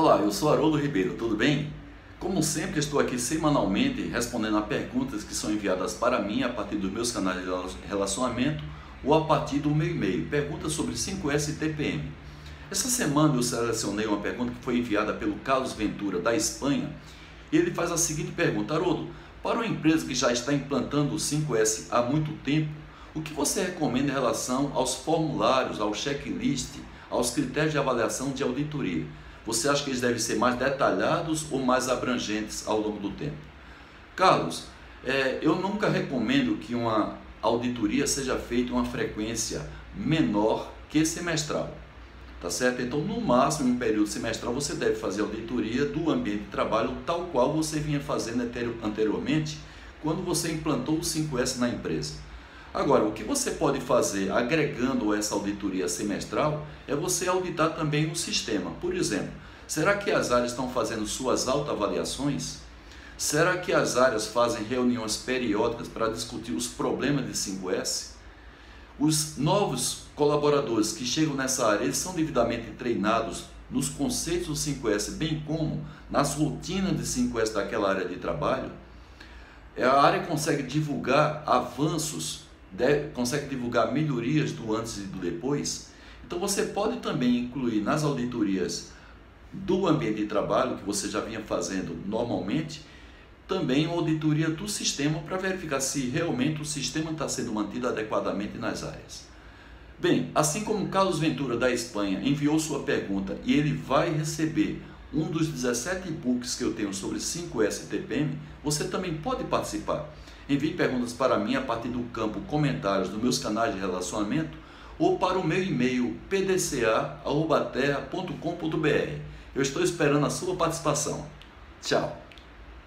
Olá, eu sou Haroldo Ribeiro, tudo bem? Como sempre, estou aqui semanalmente respondendo a perguntas que são enviadas para mim a partir dos meus canais de relacionamento ou a partir do meu e-mail. Perguntas sobre 5S e TPM. Essa semana eu selecionei uma pergunta que foi enviada pelo Carlos Ventura, da Espanha, e ele faz a seguinte pergunta: Haroldo, para uma empresa que já está implantando o 5S há muito tempo, o que você recomenda em relação aos formulários, ao checklist, aos critérios de avaliação de auditoria? Você acha que eles devem ser mais detalhados ou mais abrangentes ao longo do tempo? Carlos, é, eu nunca recomendo que uma auditoria seja feita uma frequência menor que semestral. Tá certo? Então, no máximo, em um período semestral, você deve fazer auditoria do ambiente de trabalho tal qual você vinha fazendo anteriormente quando você implantou o 5S na empresa. Agora, o que você pode fazer agregando essa auditoria semestral é você auditar também o sistema. Por exemplo, será que as áreas estão fazendo suas autoavaliações? Será que as áreas fazem reuniões periódicas para discutir os problemas de 5S? Os novos colaboradores que chegam nessa área, eles são devidamente treinados nos conceitos do 5S, bem como nas rotinas de 5S daquela área de trabalho? A área consegue divulgar avanços deve, consegue divulgar melhorias do antes e do depois. Então você pode também incluir nas auditorias do ambiente de trabalho, que você já vinha fazendo normalmente, também uma auditoria do sistema para verificar se realmente o sistema está sendo mantido adequadamente nas áreas. Bem, assim como Carlos Ventura da Espanha enviou sua pergunta e ele vai receber um dos 17 e-books que eu tenho sobre 5S TPM, você também pode participar. Envie perguntas para mim a partir do campo comentários dos meus canais de relacionamento ou para o meu e-mail pdca.terra.com.br. Eu estou esperando a sua participação. Tchau!